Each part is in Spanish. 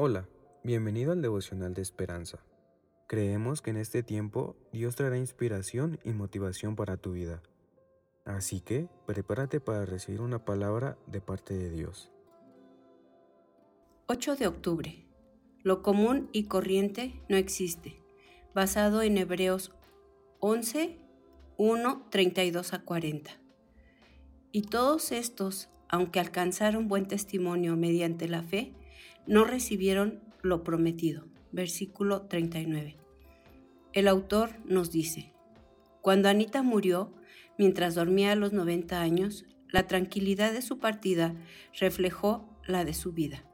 Hola, bienvenido al devocional de esperanza. Creemos que en este tiempo Dios traerá inspiración y motivación para tu vida. Así que prepárate para recibir una palabra de parte de Dios. 8 de octubre. Lo común y corriente no existe. Basado en Hebreos 11, 1, 32 a 40. Y todos estos, aunque alcanzaron buen testimonio mediante la fe, no recibieron lo prometido. Versículo 39. El autor nos dice, cuando Anita murió, mientras dormía a los 90 años, la tranquilidad de su partida reflejó la de su vida.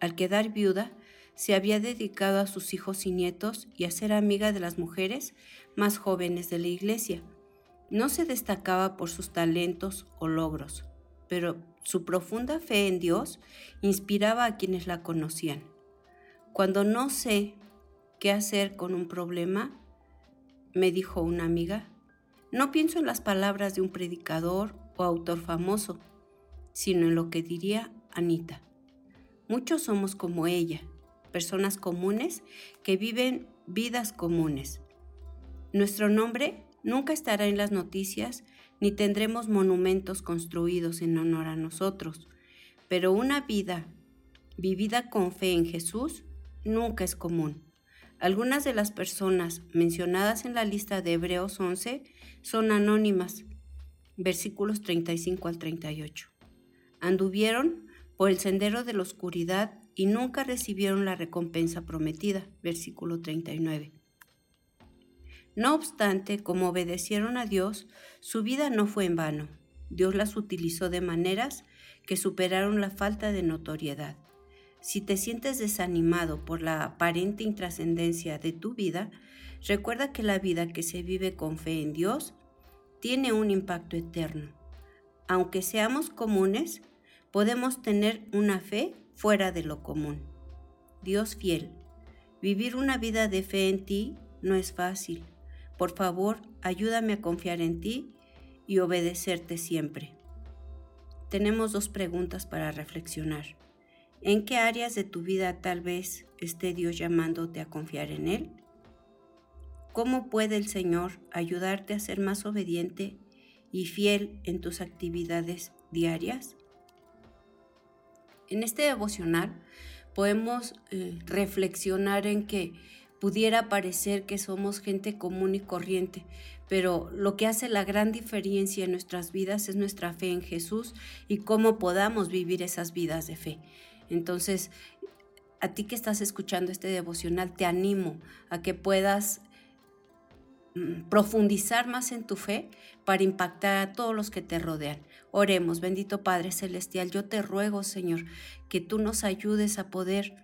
Al quedar viuda, se había dedicado a sus hijos y nietos y a ser amiga de las mujeres más jóvenes de la iglesia. No se destacaba por sus talentos o logros, pero su profunda fe en Dios inspiraba a quienes la conocían. Cuando no sé qué hacer con un problema, me dijo una amiga, no pienso en las palabras de un predicador o autor famoso, sino en lo que diría Anita. Muchos somos como ella, personas comunes que viven vidas comunes. Nuestro nombre nunca estará en las noticias ni tendremos monumentos construidos en honor a nosotros, pero una vida vivida con fe en Jesús nunca es común. Algunas de las personas mencionadas en la lista de Hebreos 11 son anónimas, versículos 35 al 38. Anduvieron por el sendero de la oscuridad y nunca recibieron la recompensa prometida, versículo 39. No obstante, como obedecieron a Dios, su vida no fue en vano. Dios las utilizó de maneras que superaron la falta de notoriedad. Si te sientes desanimado por la aparente intrascendencia de tu vida, recuerda que la vida que se vive con fe en Dios tiene un impacto eterno. Aunque seamos comunes, podemos tener una fe fuera de lo común. Dios fiel, vivir una vida de fe en ti no es fácil por favor, ayúdame a confiar en ti y obedecerte siempre. Tenemos dos preguntas para reflexionar. ¿En qué áreas de tu vida tal vez esté Dios llamándote a confiar en Él? ¿Cómo puede el Señor ayudarte a ser más obediente y fiel en tus actividades diarias? En este devocional podemos eh, reflexionar en que pudiera parecer que somos gente común y corriente, pero lo que hace la gran diferencia en nuestras vidas es nuestra fe en Jesús y cómo podamos vivir esas vidas de fe. Entonces, a ti que estás escuchando este devocional, te animo a que puedas mm, profundizar más en tu fe para impactar a todos los que te rodean. Oremos, bendito Padre Celestial, yo te ruego, Señor, que tú nos ayudes a poder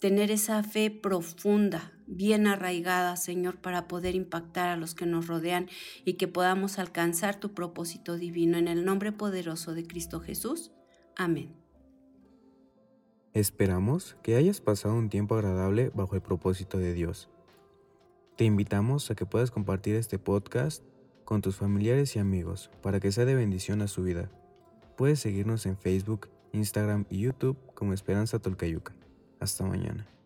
tener esa fe profunda, bien arraigada, Señor, para poder impactar a los que nos rodean y que podamos alcanzar tu propósito divino en el nombre poderoso de Cristo Jesús. Amén. Esperamos que hayas pasado un tiempo agradable bajo el propósito de Dios. Te invitamos a que puedas compartir este podcast con tus familiares y amigos para que sea de bendición a su vida. Puedes seguirnos en Facebook, Instagram y YouTube como Esperanza Tolcayuca. Hasta mañana.